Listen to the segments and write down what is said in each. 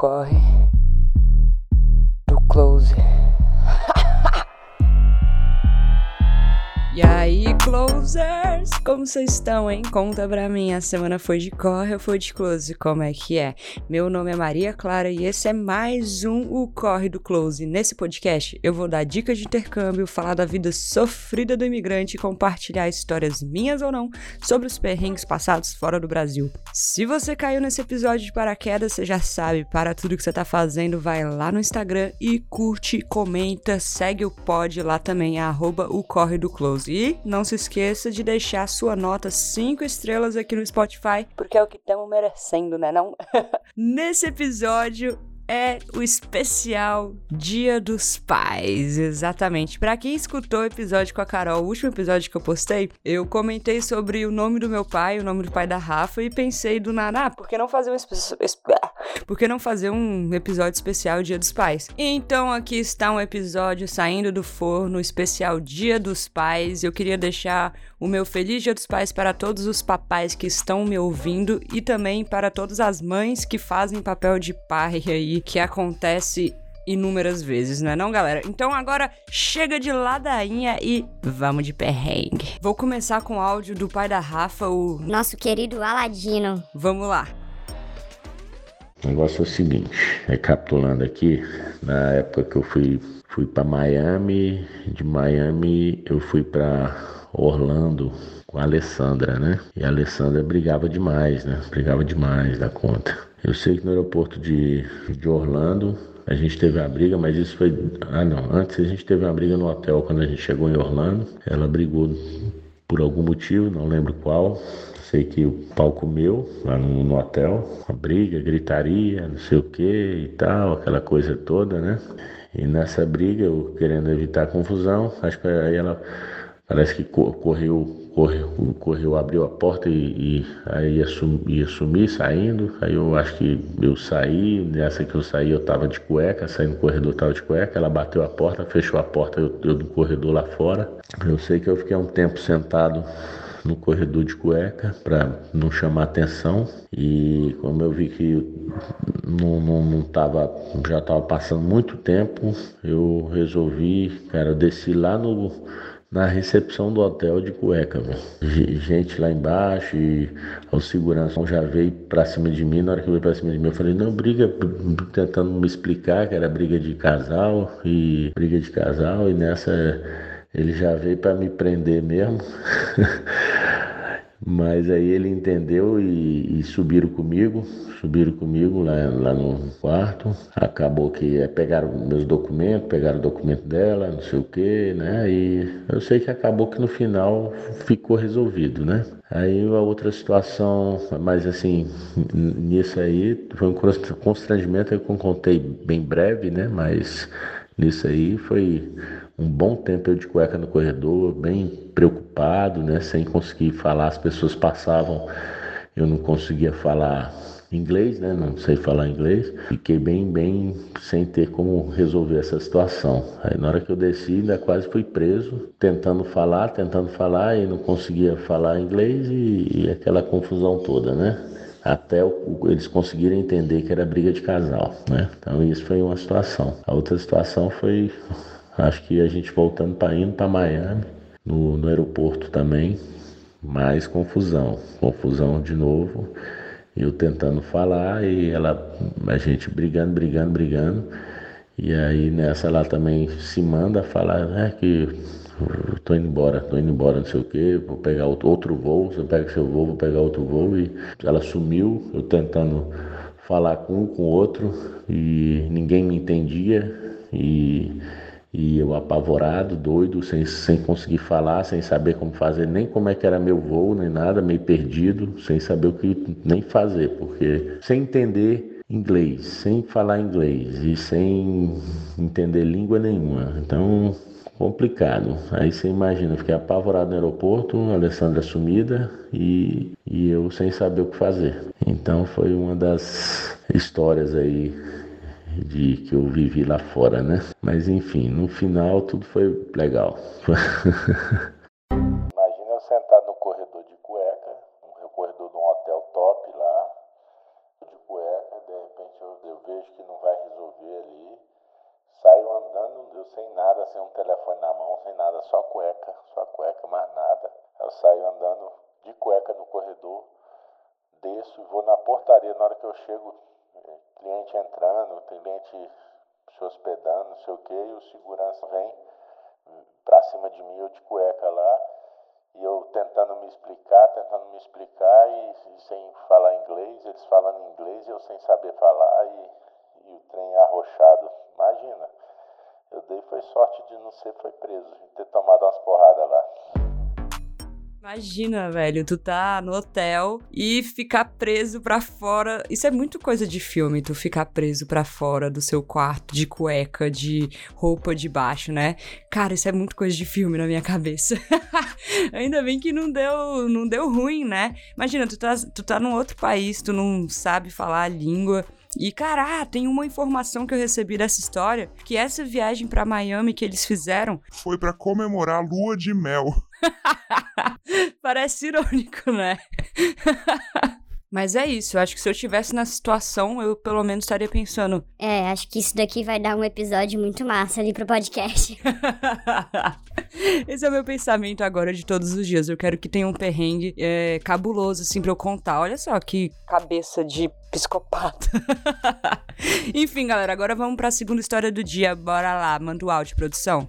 corre do close. E aí, closers? Como vocês estão, hein? Conta pra mim, a semana foi de corre ou foi de close? Como é que é? Meu nome é Maria Clara e esse é mais um O Corre do Close. Nesse podcast, eu vou dar dicas de intercâmbio, falar da vida sofrida do imigrante e compartilhar histórias minhas ou não sobre os perrengues passados fora do Brasil. Se você caiu nesse episódio de paraquedas, você já sabe, para tudo que você tá fazendo, vai lá no Instagram e curte, comenta, segue o pod lá também, é arroba o Corre do Close. E não se esqueça de deixar sua nota 5 estrelas aqui no Spotify, porque é o que estamos merecendo, né não? Nesse episódio, é o especial Dia dos Pais, exatamente. Para quem escutou o episódio com a Carol, o último episódio que eu postei, eu comentei sobre o nome do meu pai, o nome do pai da Rafa e pensei do nada, ah, por que não fazer um por que não fazer um episódio especial Dia dos Pais? Então aqui está um episódio saindo do forno especial Dia dos Pais. Eu queria deixar o meu feliz Dia dos Pais para todos os papais que estão me ouvindo e também para todas as mães que fazem papel de pai aí que acontece inúmeras vezes, não é não, galera? Então agora chega de ladainha e vamos de perrengue. Vou começar com o áudio do pai da Rafa, o nosso querido Aladino. Vamos lá. O negócio é o seguinte, recapitulando aqui, na época que eu fui fui para Miami, de Miami eu fui para Orlando com a Alessandra, né? E a Alessandra brigava demais, né? Brigava demais da conta. Eu sei que no aeroporto de, de Orlando a gente teve uma briga, mas isso foi. Ah, não. Antes a gente teve uma briga no hotel quando a gente chegou em Orlando. Ela brigou por algum motivo, não lembro qual. Sei que o pau comeu lá no, no hotel. Uma briga, gritaria, não sei o que e tal, aquela coisa toda, né? E nessa briga, eu querendo evitar confusão, acho que aí ela parece que correu correu, correu abriu a porta e, e aí ia, sum, ia sumir saindo. Aí eu acho que eu saí, nessa que eu saí eu tava de cueca, saí no corredor tava de cueca, ela bateu a porta, fechou a porta, eu, eu no corredor lá fora. Eu sei que eu fiquei um tempo sentado no corredor de cueca para não chamar atenção e como eu vi que não, não, não tava, já estava passando muito tempo, eu resolvi, cara, eu desci lá no na recepção do hotel de cueca. Gente lá embaixo e o segurança já veio pra cima de mim. Na hora que veio pra cima de mim, eu falei, não, briga, tentando me explicar que era briga de casal e briga de casal, e nessa ele já veio para me prender mesmo. Mas aí ele entendeu e, e, subiram comigo, subiram comigo lá, lá no quarto. Acabou que é, pegaram meus documentos, pegaram o documento dela, não sei o que, né? E eu sei que acabou que no final ficou resolvido, né? Aí a outra situação, mas assim, nisso aí foi um constrangimento que eu contei bem breve, né? Mas nisso aí foi um bom tempo eu de cueca no corredor, bem preocupado, né, sem conseguir falar, as pessoas passavam, eu não conseguia falar inglês, né, não sei falar inglês, fiquei bem, bem sem ter como resolver essa situação. Aí na hora que eu desci, ainda quase fui preso, tentando falar, tentando falar e não conseguia falar inglês e, e aquela confusão toda, né? até o, eles conseguirem entender que era briga de casal, né? Então isso foi uma situação. A outra situação foi Acho que a gente voltando para indo para Miami, no, no aeroporto também, mais confusão. Confusão de novo. Eu tentando falar e ela, a gente brigando, brigando, brigando. E aí nessa ela também se manda falar, né, que tô indo embora, tô indo embora, não sei o que, vou pegar outro, outro voo, você pega seu voo, vou pegar outro voo. E ela sumiu, eu tentando falar com um, com o outro, e ninguém me entendia. E e eu apavorado, doido, sem, sem conseguir falar, sem saber como fazer, nem como é que era meu voo, nem nada, meio perdido, sem saber o que nem fazer, porque sem entender inglês, sem falar inglês e sem entender língua nenhuma. Então, complicado. Aí você imagina, fiquei apavorado no aeroporto, Alessandra sumida e, e eu sem saber o que fazer. Então foi uma das histórias aí de que eu vivi lá fora, né? Mas enfim, no final tudo foi legal. Imagina eu sentado no corredor de cueca, no corredor de um hotel top lá, de cueca, de repente eu, eu vejo que não vai resolver ali, saio andando, eu sem nada, sem um telefone na mão, sem nada, só cueca, só cueca, mais nada. Eu saio andando de cueca no corredor, desço e vou na portaria. Na hora que eu chego, cliente entrando, cliente se hospedando, não sei o que, e o segurança vem pra cima de mim, eu de cueca lá, e eu tentando me explicar, tentando me explicar, e, e sem falar inglês, eles falando inglês e eu sem saber falar, e, e o trem arrochado. Imagina, eu dei foi sorte de não ser foi preso, de ter tomado umas porradas lá. Imagina, velho, tu tá no hotel e ficar preso pra fora. Isso é muito coisa de filme, tu ficar preso pra fora do seu quarto de cueca, de roupa de baixo, né? Cara, isso é muito coisa de filme na minha cabeça. Ainda bem que não deu, não deu ruim, né? Imagina, tu tá, tu tá num outro país, tu não sabe falar a língua. E, cara, tem uma informação que eu recebi dessa história, que essa viagem para Miami que eles fizeram foi para comemorar a lua de mel. Parece irônico, né? Mas é isso, eu acho que se eu estivesse na situação, eu pelo menos estaria pensando. É, acho que isso daqui vai dar um episódio muito massa ali pro podcast. Esse é o meu pensamento agora de todos os dias. Eu quero que tenha um perrengue é, cabuloso, assim, pra eu contar. Olha só que cabeça de psicopata. Enfim, galera, agora vamos pra segunda história do dia. Bora lá, manda o áudio, produção.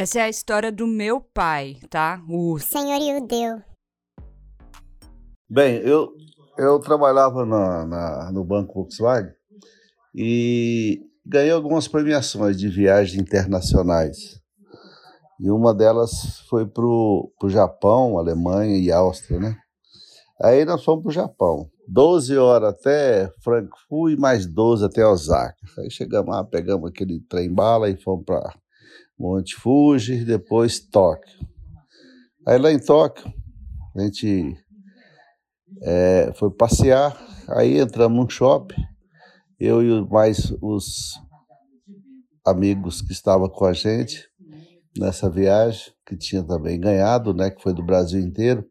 Essa é a história do meu pai, tá? O Senhor e o Deus. Bem, eu, eu trabalhava na, na, no Banco Volkswagen e ganhei algumas premiações de viagens internacionais. E uma delas foi para o Japão, Alemanha e Áustria, né? Aí nós fomos para o Japão. 12 horas até Frankfurt e mais 12 até Osaka. Aí chegamos lá, pegamos aquele trem-bala e fomos para Monte Fuji, depois Tóquio. Aí lá em Tóquio, a gente é, foi passear, aí entramos num shopping, eu e mais os amigos que estavam com a gente nessa viagem, que tinha também ganhado, né, que foi do Brasil inteiro,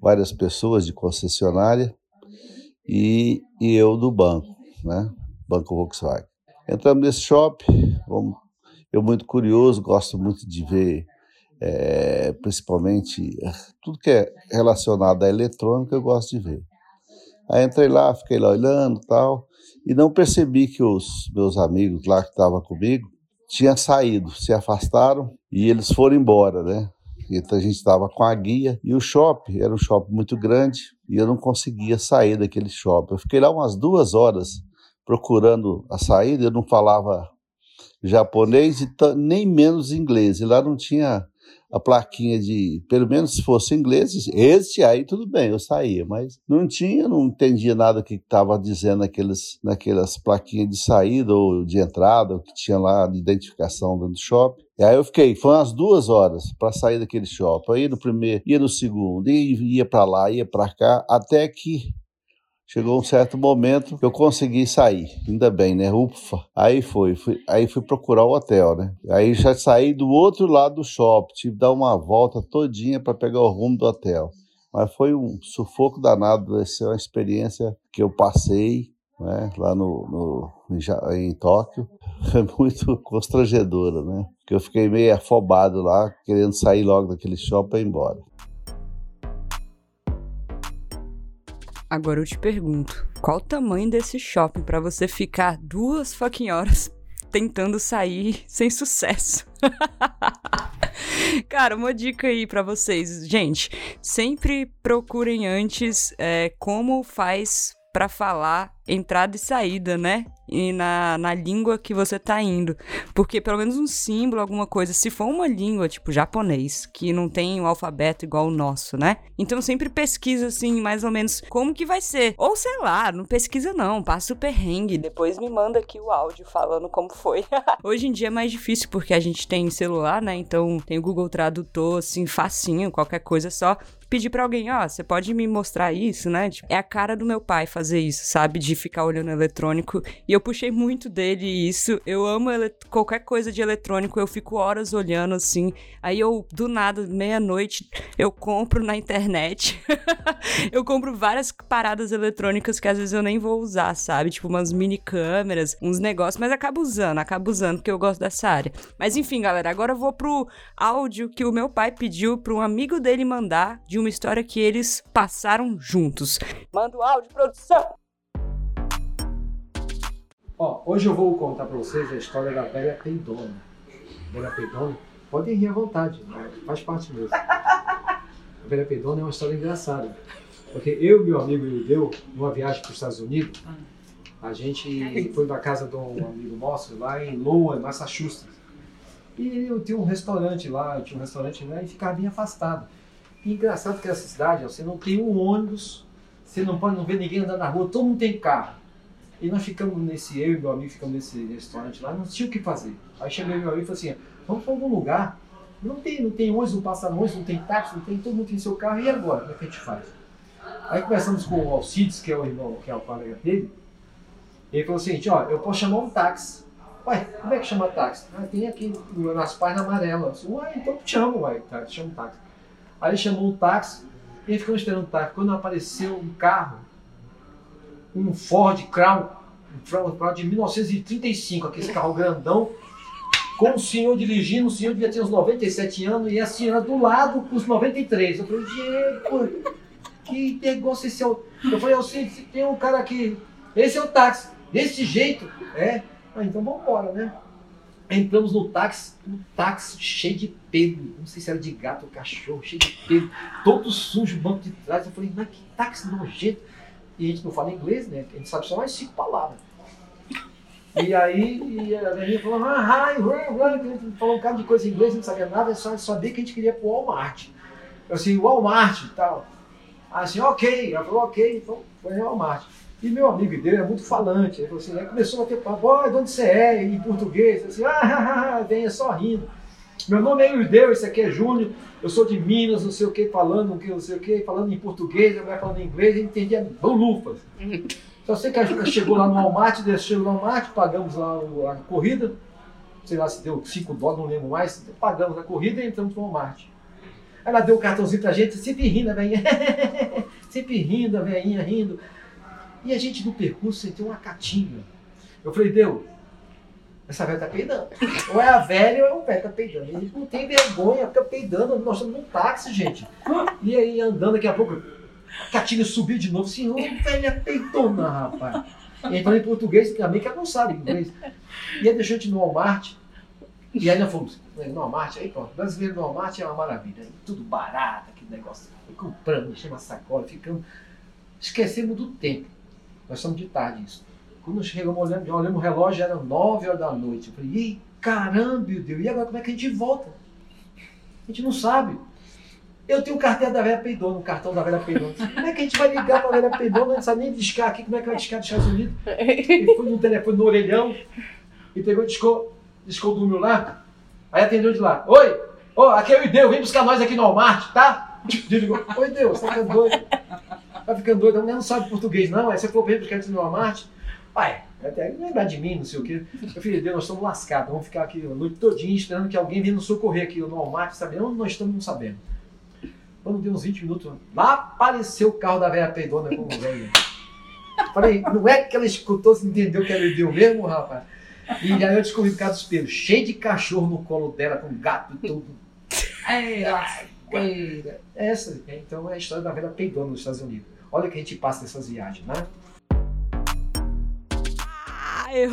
várias pessoas de concessionária e, e eu do banco, né, Banco Volkswagen. Entramos nesse shopping, eu muito curioso, gosto muito de ver é, principalmente tudo que é relacionado à eletrônica eu gosto de ver. Aí entrei lá, fiquei lá olhando tal, e não percebi que os meus amigos lá que estavam comigo tinham saído, se afastaram e eles foram embora, né? Então a gente estava com a guia e o shopping era um shopping muito grande e eu não conseguia sair daquele shopping. Eu fiquei lá umas duas horas procurando a saída, eu não falava japonês e nem menos inglês. E lá não tinha a plaquinha de, pelo menos se fosse inglês, esse aí tudo bem, eu saía, mas não tinha, não entendia nada que estava dizendo naqueles, naquelas plaquinhas de saída ou de entrada, o que tinha lá de identificação dentro do shopping. E aí eu fiquei, foi umas duas horas para sair daquele shopping. Aí no primeiro, ia no segundo, ia para lá, ia para cá, até que Chegou um certo momento que eu consegui sair, ainda bem, né? Ufa. Aí foi, fui, aí fui procurar o hotel, né? Aí já saí do outro lado do shopping, tive que dar uma volta todinha para pegar o rumo do hotel. Mas foi um sufoco danado, essa é uma experiência que eu passei né, lá no, no em, em Tóquio. Foi muito constrangedora, né? Porque eu fiquei meio afobado lá, querendo sair logo daquele shopping e ir embora. Agora eu te pergunto, qual o tamanho desse shopping para você ficar duas fucking horas tentando sair sem sucesso? Cara, uma dica aí para vocês. Gente, sempre procurem antes é, como faz para falar entrada e saída, né? E na, na língua que você tá indo. Porque pelo menos um símbolo, alguma coisa, se for uma língua, tipo japonês, que não tem o alfabeto igual o nosso, né? Então sempre pesquisa, assim, mais ou menos como que vai ser. Ou sei lá, não pesquisa não, passa o perrengue, depois me manda aqui o áudio falando como foi. Hoje em dia é mais difícil porque a gente tem celular, né? Então tem o Google Tradutor, assim, facinho, qualquer coisa só pedir para alguém, ó, oh, você pode me mostrar isso, né? Tipo, é a cara do meu pai fazer isso, sabe? De ficar olhando eletrônico. E eu puxei muito dele isso. Eu amo qualquer coisa de eletrônico, eu fico horas olhando assim. Aí eu, do nada, meia-noite, eu compro na internet. eu compro várias paradas eletrônicas que às vezes eu nem vou usar, sabe? Tipo umas mini câmeras, uns negócios, mas acabo usando, acabo usando porque eu gosto dessa área. Mas enfim, galera, agora eu vou pro áudio que o meu pai pediu para um amigo dele mandar de uma história que eles passaram juntos. Manda o áudio, produção! Ó, hoje eu vou contar para vocês a história da velha peidona. Velha peidona, podem rir à vontade, né? faz parte mesmo. A velha peidona é uma história engraçada. Porque eu e meu amigo Judeu, numa viagem para os Estados Unidos, a gente foi na casa de um amigo nosso lá em Lowell, Massachusetts. E eu tinha um restaurante lá, tinha um restaurante lá e ficava bem afastado. E engraçado que essa cidade, você não tem um ônibus, você não pode não ver ninguém andando na rua, todo mundo tem carro. E nós ficamos nesse, eu e meu amigo ficamos nesse restaurante lá, não tinha o que fazer. Aí cheguei meu amigo e falei assim, vamos para algum lugar. Não tem, não tem ônibus, não passa ônibus, não tem táxi, não tem, todo mundo tem seu carro, e agora? Como é que a gente faz? Aí começamos com o Alcides, que é o irmão, que é o colega dele. Ele falou assim, ó, eu posso chamar um táxi. Ué, como é que chama táxi? Ah, tem aqui nas páginas amarelas. Ué, então chamo, ué, tá, chama um táxi. Aí ele chamou um táxi, e ficou esperando o táxi. Quando apareceu um carro, um Ford Crown, um Crown de 1935, aquele carro grandão, com o senhor dirigindo, o senhor devia ter uns 97 anos e a senhora do lado com os 93. Eu falei, Diego, que negócio esse é o. Eu falei, sei, tem um cara aqui, esse é o táxi, desse jeito, é. Ah, então vamos embora, né? Entramos no táxi, um táxi cheio de pelo, não sei se era de gato ou cachorro, cheio de pelo, todo sujo, banco de trás. Eu falei, mas que táxi nojento. E a gente não fala inglês, né? A gente sabe só mais cinco palavras. E aí e a gente falou, ah, hi, hi, falou um cara de coisa em inglês, não sabia nada, só sabia que a gente queria ir pro Walmart. Eu assim, Walmart e tal. Assim, ok. Ela falou, ok, então foi em Walmart. E meu amigo dele é muito falante. Ele falou assim, aí começou a ter papo, oh, de onde você é? Em português. Assim, ah, venha só rindo. Meu nome é Ildeu, esse aqui é Júnior, eu sou de Minas, não sei o que, falando o que, não sei o que, falando em português, a mulher falando em inglês, ele entendia bolufas. Só sei que a gente chegou lá no Walmart, desceu no Walmart, pagamos lá a corrida, sei lá se deu 5 dólares, não lembro mais, pagamos a corrida e entramos no Walmart. Ela deu o um cartãozinho pra gente, sempre rindo, a velhinha, sempre rindo, a velhinha rindo. E a gente no percurso sentiu uma catinga. Eu falei, Deus, essa velha tá peidando. Ou é a velha ou é o velho tá peidando. Ele não tem vergonha, fica peidando. Nós estamos num táxi, gente. E aí andando daqui a pouco, a Catinga subiu de novo. Senhor, velha peidona, rapaz. E falei em português também, que ela não sabe inglês. E aí deixou a gente no Walmart. E aí nós fomos no Walmart, aí pronto. Brasileiro no Walmart é uma maravilha. Aí, tudo barato, aquele negócio. Enchendo uma sacola, ficamos. Esquecemos do tempo. Nós estamos de tarde isso. Quando chegamos olhando, olhamos o relógio, eram 9 horas da noite. Eu falei, ei, caramba, meu Deus, e agora como é que a gente volta? A gente não sabe. Eu tenho o cartão da velha peidona, o cartão da velha peidona. Como é que a gente vai ligar para a velha peidona? Não sabe nem discar aqui, como é que vai discar dos Estados Unidos? Ele foi no telefone no orelhão e pegou, discou, discou do meu lá. Aí atendeu de lá. Oi, oh, aqui é o Ideu, vem buscar nós aqui no Walmart, tá? Desligou. Oi, Deus, tá ficando doido? Tá ficando doido, não sabe português não, aí você falou, vem buscar aqui no Walmart. Pai, até lembrar de mim, não sei o quê. Meu filho, Deus, nós estamos lascados, vamos ficar aqui a noite todinha esperando que alguém venha nos socorrer aqui no Walmart, sabe? Onde nós estamos, não sabemos. Quando deu uns 20 minutos, lá apareceu o carro da velha peidona com o velho. Falei, não é que ela escutou, se entendeu que ela deu mesmo, rapaz? E aí eu descobri por causa dos pelos, cheio de cachorro no colo dela, com gato e tudo. É, lasqueira. Essa, então, é a história da velha peidona nos Estados Unidos. Olha o que a gente passa nessas viagens, né? Eu,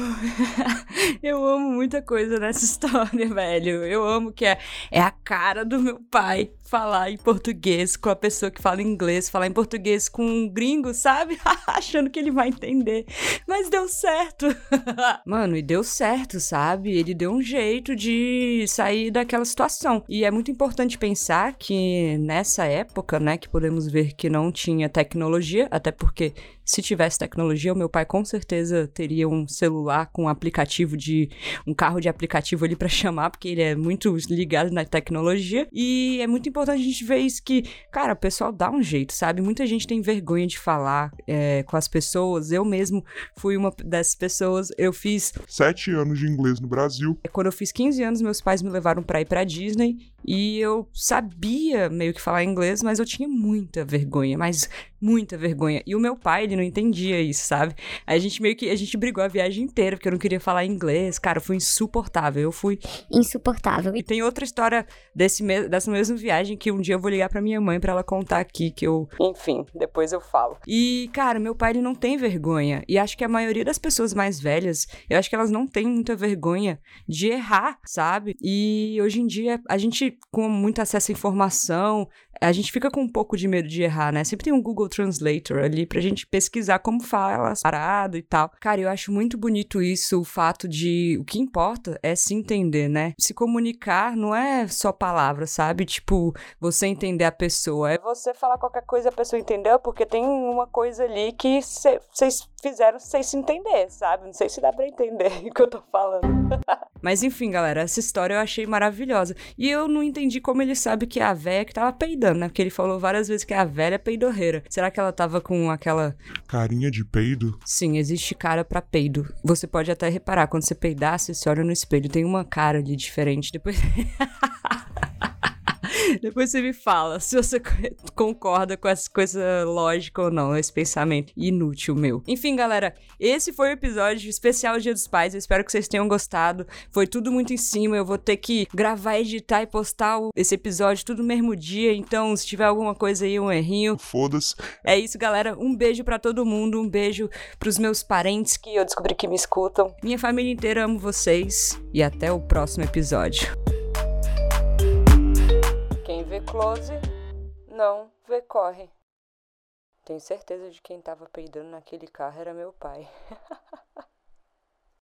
eu amo muita coisa nessa história, velho. Eu amo que é, é a cara do meu pai falar em português com a pessoa que fala inglês, falar em português com um gringo, sabe? Achando que ele vai entender. Mas deu certo. Mano, e deu certo, sabe? Ele deu um jeito de sair daquela situação. E é muito importante pensar que nessa época, né, que podemos ver que não tinha tecnologia, até porque se tivesse tecnologia, o meu pai com certeza teria um celular com um aplicativo de um carro de aplicativo ali para chamar, porque ele é muito ligado na tecnologia. E é muito importante importante a gente ver isso que, cara, o pessoal dá um jeito, sabe? Muita gente tem vergonha de falar é, com as pessoas. Eu mesmo fui uma dessas pessoas. Eu fiz. Sete anos de inglês no Brasil. Quando eu fiz 15 anos, meus pais me levaram pra ir pra Disney e eu sabia meio que falar inglês, mas eu tinha muita vergonha, mas muita vergonha. E o meu pai, ele não entendia isso, sabe? A gente meio que a gente brigou a viagem inteira porque eu não queria falar inglês. Cara, foi insuportável. Eu fui Insuportável. e tem outra história desse me dessa mesma viagem que um dia eu vou ligar pra minha mãe pra ela contar aqui que eu, enfim, depois eu falo. E cara, meu pai ele não tem vergonha e acho que a maioria das pessoas mais velhas, eu acho que elas não têm muita vergonha de errar, sabe? E hoje em dia a gente com muito acesso à informação, a gente fica com um pouco de medo de errar, né? Sempre tem um Google Translator ali pra gente pesquisar como fala as paradas e tal. Cara, eu acho muito bonito isso, o fato de o que importa é se entender, né? Se comunicar não é só palavras, sabe? Tipo, você entender a pessoa. É você falar qualquer coisa e a pessoa entendeu, porque tem uma coisa ali que vocês fizeram vocês se entender, sabe? Não sei se dá pra entender o que eu tô falando. Mas enfim, galera, essa história eu achei maravilhosa. E eu não entendi como ele sabe que é a véia que tava peidando, né? Porque ele falou várias vezes que é a velha peidorreira. Será que ela tava com aquela. Carinha de peido. Sim, existe cara pra peido. Você pode até reparar, quando você peidar, você se olha no espelho, tem uma cara ali diferente. Depois. Depois você me fala se você concorda com essa coisa lógica ou não, esse pensamento inútil meu. Enfim, galera, esse foi o episódio especial Dia dos Pais. Eu espero que vocês tenham gostado. Foi tudo muito em cima. Eu vou ter que gravar, editar e postar esse episódio tudo no mesmo dia. Então, se tiver alguma coisa aí, um errinho. Foda-se. É isso, galera. Um beijo para todo mundo. Um beijo pros meus parentes que eu descobri que me escutam. Minha família inteira amo vocês. E até o próximo episódio. Close, não vê corre. Tenho certeza de quem tava peidando naquele carro era meu pai.